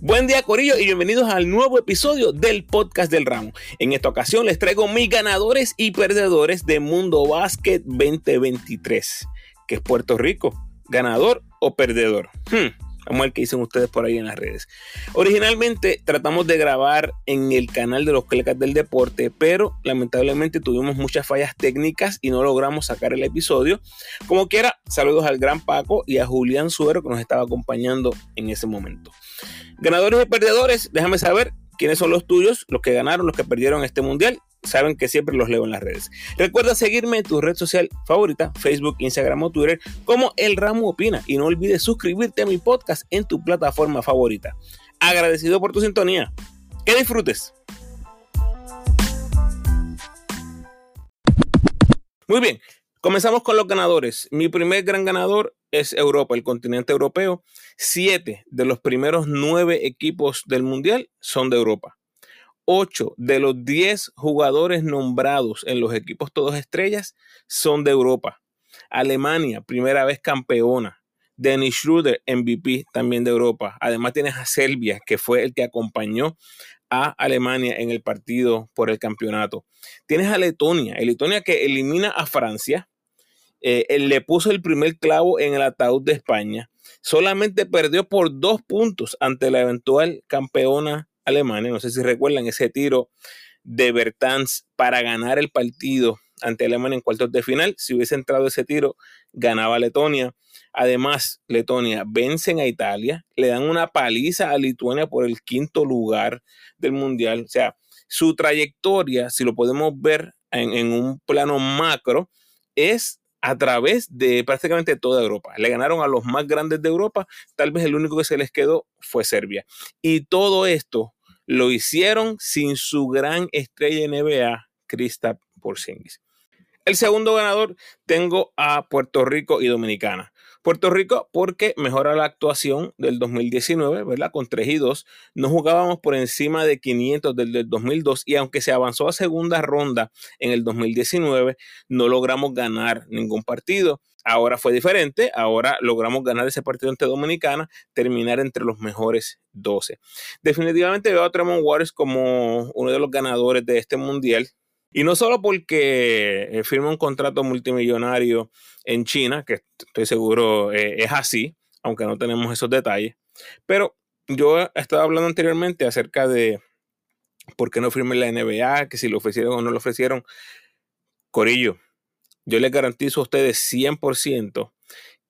Buen día Corillo y bienvenidos al nuevo episodio del podcast del ramo. En esta ocasión les traigo mis ganadores y perdedores de Mundo Básquet 2023, que es Puerto Rico, ganador o perdedor. Hmm. Vamos a ver dicen ustedes por ahí en las redes. Originalmente tratamos de grabar en el canal de los Clecas del Deporte, pero lamentablemente tuvimos muchas fallas técnicas y no logramos sacar el episodio. Como quiera, saludos al gran Paco y a Julián Suero que nos estaba acompañando en ese momento. Ganadores y perdedores, déjame saber quiénes son los tuyos, los que ganaron, los que perdieron este mundial saben que siempre los leo en las redes. Recuerda seguirme en tu red social favorita, Facebook, Instagram o Twitter, como El Ramo Opina. Y no olvides suscribirte a mi podcast en tu plataforma favorita. Agradecido por tu sintonía. Que disfrutes. Muy bien, comenzamos con los ganadores. Mi primer gran ganador es Europa, el continente europeo. Siete de los primeros nueve equipos del Mundial son de Europa. 8 de los 10 jugadores nombrados en los equipos todos estrellas son de Europa. Alemania, primera vez campeona. Dennis Schroeder, MVP, también de Europa. Además tienes a Serbia, que fue el que acompañó a Alemania en el partido por el campeonato. Tienes a Letonia, Letonia que elimina a Francia. Eh, él le puso el primer clavo en el ataúd de España. Solamente perdió por dos puntos ante la eventual campeona Alemania. No sé si recuerdan ese tiro de Bertans para ganar el partido ante Alemania en cuartos de final. Si hubiese entrado ese tiro, ganaba Letonia. Además, Letonia vencen a Italia, le dan una paliza a Lituania por el quinto lugar del Mundial. O sea, su trayectoria, si lo podemos ver en, en un plano macro, es a través de prácticamente toda Europa. Le ganaron a los más grandes de Europa, tal vez el único que se les quedó fue Serbia. Y todo esto lo hicieron sin su gran estrella NBA, Krista Porzingis. El segundo ganador tengo a Puerto Rico y Dominicana. Puerto Rico porque mejora la actuación del 2019, ¿verdad? Con 3 y 2. No jugábamos por encima de 500 del, del 2002 y aunque se avanzó a segunda ronda en el 2019, no logramos ganar ningún partido. Ahora fue diferente, ahora logramos ganar ese partido ante Dominicana, terminar entre los mejores 12. Definitivamente veo a Tremont Waters como uno de los ganadores de este mundial. Y no solo porque eh, firma un contrato multimillonario en China, que estoy seguro eh, es así, aunque no tenemos esos detalles, pero yo estaba hablando anteriormente acerca de por qué no firme la NBA, que si lo ofrecieron o no lo ofrecieron. Corillo, yo les garantizo a ustedes 100%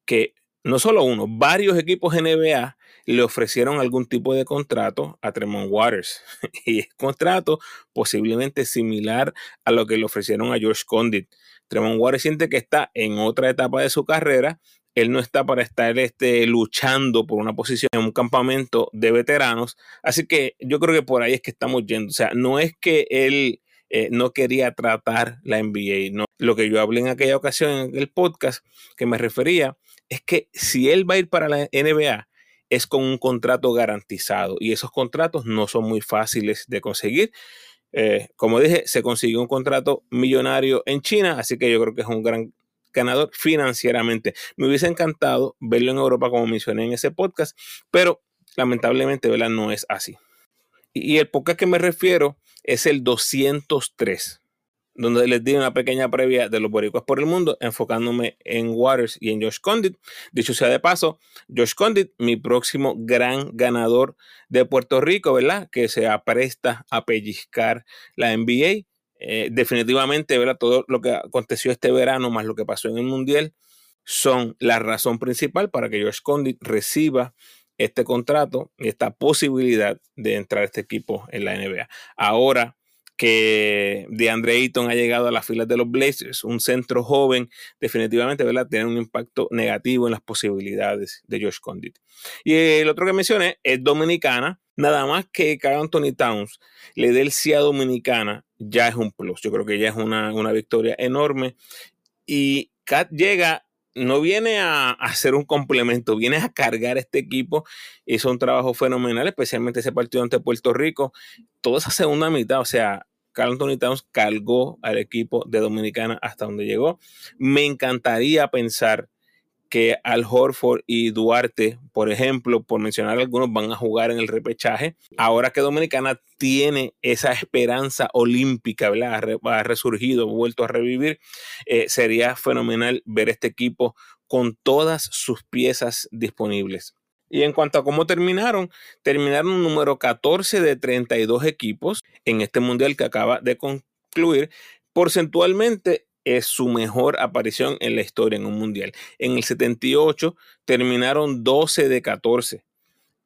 que no solo uno, varios equipos NBA le ofrecieron algún tipo de contrato a Tremont Waters. y es contrato posiblemente similar a lo que le ofrecieron a George Condit. Tremont Waters siente que está en otra etapa de su carrera. Él no está para estar este, luchando por una posición en un campamento de veteranos. Así que yo creo que por ahí es que estamos yendo. O sea, no es que él eh, no quería tratar la NBA. No. Lo que yo hablé en aquella ocasión en el podcast que me refería es que si él va a ir para la NBA es con un contrato garantizado y esos contratos no son muy fáciles de conseguir. Eh, como dije, se consiguió un contrato millonario en China, así que yo creo que es un gran ganador financieramente. Me hubiese encantado verlo en Europa, como mencioné en ese podcast, pero lamentablemente ¿verdad? no es así. Y el podcast que me refiero es el 203, donde les di una pequeña previa de los boricuas por el mundo, enfocándome en Waters y en Josh Condit. Dicho sea de paso, Josh Condit, mi próximo gran ganador de Puerto Rico, ¿verdad? Que se apresta a pellizcar la NBA. Eh, definitivamente, ¿verdad? Todo lo que aconteció este verano, más lo que pasó en el Mundial, son la razón principal para que Josh Condit reciba este contrato, esta posibilidad de entrar a este equipo en la NBA. Ahora que DeAndre Ayton ha llegado a las filas de los Blazers, un centro joven, definitivamente ¿verdad? tiene un impacto negativo en las posibilidades de Josh Condit. Y el otro que mencioné es Dominicana, nada más que Carl Anthony Towns le dé el sí Dominicana, ya es un plus. Yo creo que ya es una, una victoria enorme. Y Cat llega no viene a, hacer un complemento, viene a cargar este equipo. Hizo un trabajo fenomenal, especialmente ese partido ante Puerto Rico. Toda esa segunda mitad, o sea, Carl Anthony Towns cargó al equipo de Dominicana hasta donde llegó. Me encantaría pensar que Al Horford y Duarte, por ejemplo, por mencionar algunos, van a jugar en el repechaje. Ahora que Dominicana tiene esa esperanza olímpica, ¿verdad? Ha resurgido, vuelto a revivir, eh, sería fenomenal ver este equipo con todas sus piezas disponibles. Y en cuanto a cómo terminaron, terminaron número 14 de 32 equipos en este mundial que acaba de concluir. Porcentualmente es su mejor aparición en la historia en un mundial. En el 78 terminaron 12 de 14.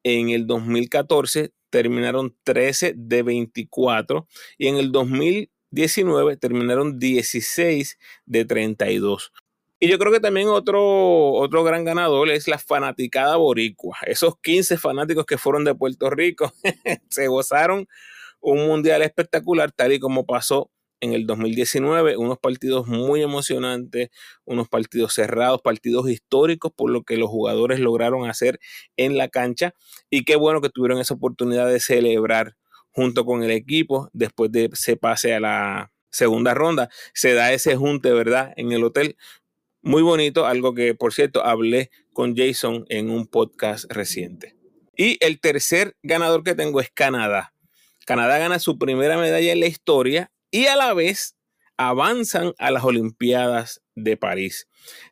En el 2014 terminaron 13 de 24 y en el 2019 terminaron 16 de 32. Y yo creo que también otro, otro gran ganador es la fanaticada boricua. Esos 15 fanáticos que fueron de Puerto Rico se gozaron un mundial espectacular, tal y como pasó en el 2019, unos partidos muy emocionantes, unos partidos cerrados, partidos históricos por lo que los jugadores lograron hacer en la cancha y qué bueno que tuvieron esa oportunidad de celebrar junto con el equipo después de se pase a la segunda ronda. Se da ese junte, ¿verdad? En el hotel muy bonito, algo que por cierto hablé con Jason en un podcast reciente. Y el tercer ganador que tengo es Canadá. Canadá gana su primera medalla en la historia y a la vez avanzan a las Olimpiadas de París.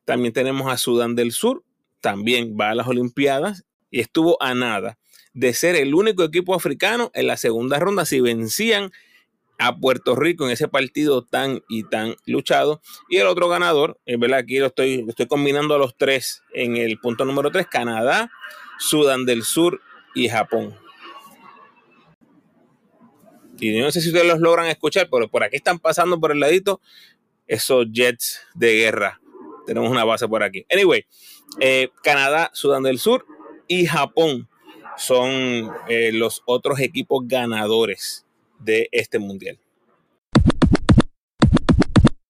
También tenemos a Sudán del Sur, también va a las Olimpiadas y estuvo a nada de ser el único equipo africano en la segunda ronda si vencían a Puerto Rico en ese partido tan y tan luchado. Y el otro ganador, es verdad, aquí lo estoy, estoy combinando a los tres en el punto número tres, Canadá, Sudán del Sur y Japón. Y no sé si ustedes los logran escuchar, pero por aquí están pasando por el ladito esos jets de guerra. Tenemos una base por aquí. Anyway, eh, Canadá, Sudán del Sur y Japón son eh, los otros equipos ganadores de este mundial.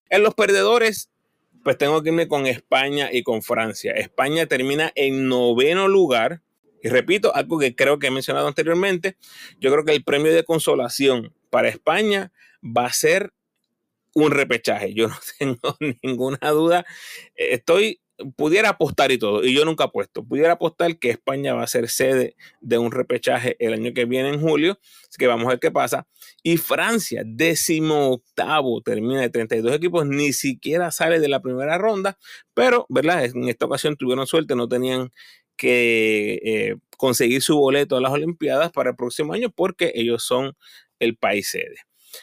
En los perdedores, pues tengo que irme con España y con Francia. España termina en noveno lugar. Y repito, algo que creo que he mencionado anteriormente, yo creo que el premio de consolación para España va a ser un repechaje. Yo no tengo ninguna duda. Estoy pudiera apostar y todo, y yo nunca apuesto, pudiera apostar que España va a ser sede de un repechaje el año que viene en julio, así que vamos a ver qué pasa. Y Francia, décimo octavo, termina de 32 equipos, ni siquiera sale de la primera ronda, pero, ¿verdad? En esta ocasión tuvieron suerte, no tenían que eh, conseguir su boleto a las Olimpiadas para el próximo año porque ellos son el país sede.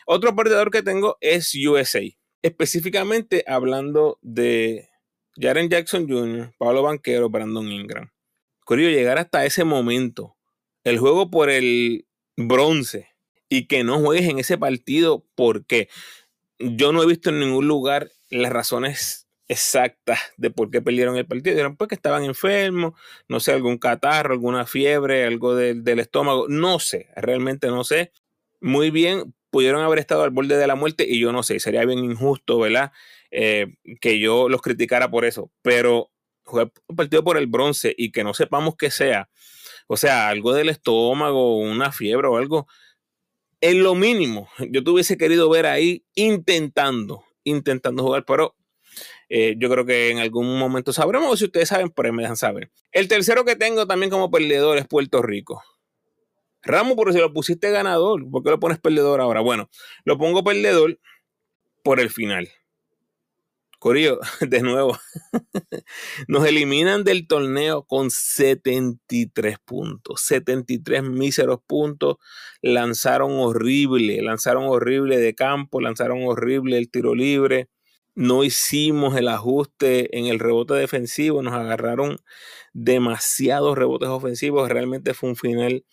Otro perdedor que tengo es USA, específicamente hablando de Jaren Jackson Jr., Pablo Banquero, Brandon Ingram. Curioso llegar hasta ese momento, el juego por el bronce y que no juegues en ese partido, porque yo no he visto en ningún lugar las razones exactas de por qué perdieron el partido. Eran porque estaban enfermos, no sé, algún catarro, alguna fiebre, algo del estómago, no sé, realmente no sé. Muy bien, pudieron haber estado al borde de la muerte y yo no sé, sería bien injusto, ¿verdad? Eh, que yo los criticara por eso, pero jugar un partido por el bronce y que no sepamos qué sea, o sea, algo del estómago, una fiebre o algo, en lo mínimo, yo te hubiese querido ver ahí intentando, intentando jugar, pero eh, yo creo que en algún momento sabremos, o si ustedes saben, pues me dejan saber. El tercero que tengo también como perdedor es Puerto Rico. Ramos, por si lo pusiste ganador, ¿por qué lo pones perdedor ahora? Bueno, lo pongo perdedor por el final. Corillo, de nuevo, nos eliminan del torneo con 73 puntos, 73 míseros puntos, lanzaron horrible, lanzaron horrible de campo, lanzaron horrible el tiro libre, no hicimos el ajuste en el rebote defensivo, nos agarraron demasiados rebotes ofensivos, realmente fue un final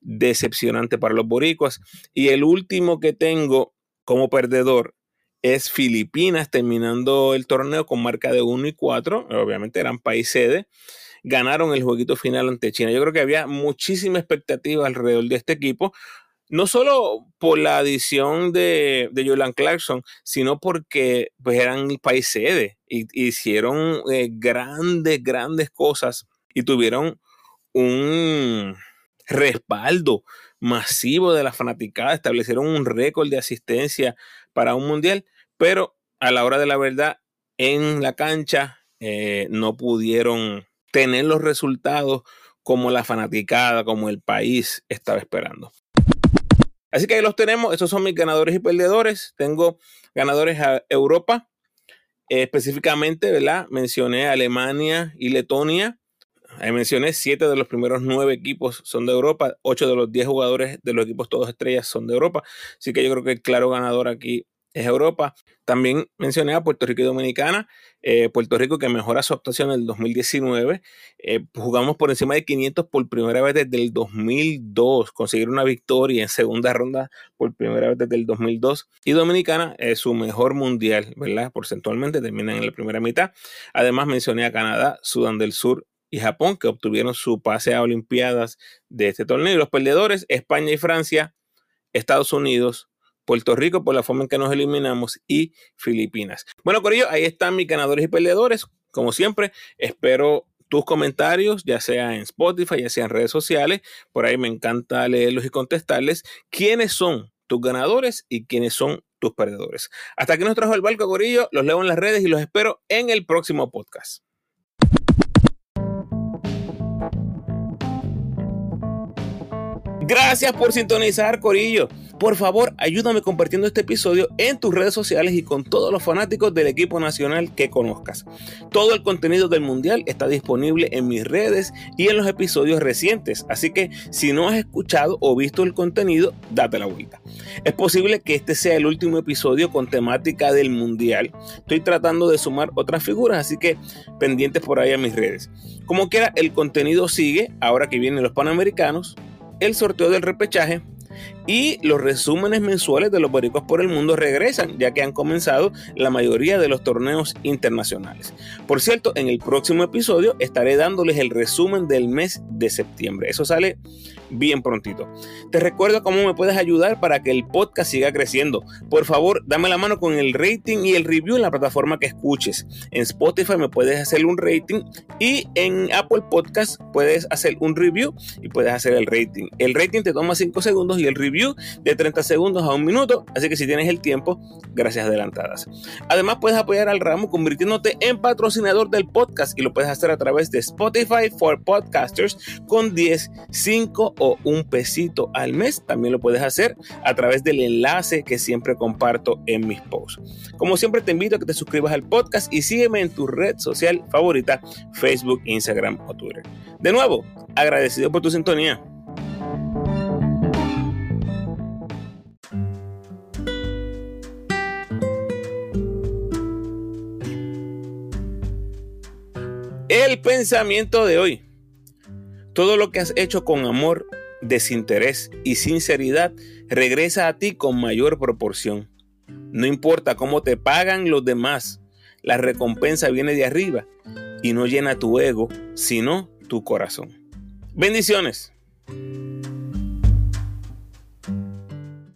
decepcionante para los boricuas. Y el último que tengo como perdedor es Filipinas, terminando el torneo con marca de 1 y 4. Obviamente eran país sede. Ganaron el jueguito final ante China. Yo creo que había muchísima expectativa alrededor de este equipo. No solo por la adición de, de Clarkson, sino porque pues, eran el país sede y hicieron eh, grandes, grandes cosas y tuvieron un respaldo masivo de la fanaticada, establecieron un récord de asistencia para un mundial pero a la hora de la verdad, en la cancha eh, no pudieron tener los resultados como la fanaticada, como el país estaba esperando. Así que ahí los tenemos, esos son mis ganadores y perdedores. Tengo ganadores a Europa, específicamente, ¿verdad? Mencioné Alemania y Letonia. Ahí mencioné siete de los primeros nueve equipos son de Europa, ocho de los diez jugadores de los equipos todos estrellas son de Europa. Así que yo creo que el claro ganador aquí es Europa. También mencioné a Puerto Rico y Dominicana. Eh, Puerto Rico que mejora su actuación en el 2019. Eh, jugamos por encima de 500 por primera vez desde el 2002. Conseguir una victoria en segunda ronda por primera vez desde el 2002. Y Dominicana es su mejor mundial, ¿verdad? Porcentualmente terminan en la primera mitad. Además mencioné a Canadá, Sudán del Sur y Japón que obtuvieron su pase a Olimpiadas de este torneo. Y los perdedores, España y Francia, Estados Unidos, Puerto Rico por la forma en que nos eliminamos y Filipinas. Bueno, Corillo, ahí están mis ganadores y perdedores. Como siempre, espero tus comentarios, ya sea en Spotify, ya sea en redes sociales. Por ahí me encanta leerlos y contestarles. ¿Quiénes son tus ganadores y quiénes son tus perdedores? Hasta aquí nos trajo el barco, Corillo. Los leo en las redes y los espero en el próximo podcast. Gracias por sintonizar, Corillo. Por favor, ayúdame compartiendo este episodio en tus redes sociales y con todos los fanáticos del equipo nacional que conozcas. Todo el contenido del Mundial está disponible en mis redes y en los episodios recientes, así que si no has escuchado o visto el contenido, date la vuelta. Es posible que este sea el último episodio con temática del Mundial. Estoy tratando de sumar otras figuras, así que pendientes por ahí a mis redes. Como quiera, el contenido sigue ahora que vienen los Panamericanos el sorteo del repechaje y los resúmenes mensuales de los boricuas por el mundo regresan, ya que han comenzado la mayoría de los torneos internacionales. Por cierto, en el próximo episodio estaré dándoles el resumen del mes de septiembre. Eso sale bien prontito. Te recuerdo cómo me puedes ayudar para que el podcast siga creciendo. Por favor, dame la mano con el rating y el review en la plataforma que escuches. En Spotify me puedes hacer un rating y en Apple Podcast puedes hacer un review y puedes hacer el rating. El rating te toma 5 segundos y el de 30 segundos a un minuto, así que si tienes el tiempo, gracias adelantadas. Además, puedes apoyar al ramo convirtiéndote en patrocinador del podcast y lo puedes hacer a través de Spotify for Podcasters con 10, 5 o un pesito al mes. También lo puedes hacer a través del enlace que siempre comparto en mis posts. Como siempre, te invito a que te suscribas al podcast y sígueme en tu red social favorita, Facebook, Instagram o Twitter. De nuevo, agradecido por tu sintonía. El pensamiento de hoy. Todo lo que has hecho con amor, desinterés y sinceridad regresa a ti con mayor proporción. No importa cómo te pagan los demás, la recompensa viene de arriba y no llena tu ego, sino tu corazón. Bendiciones.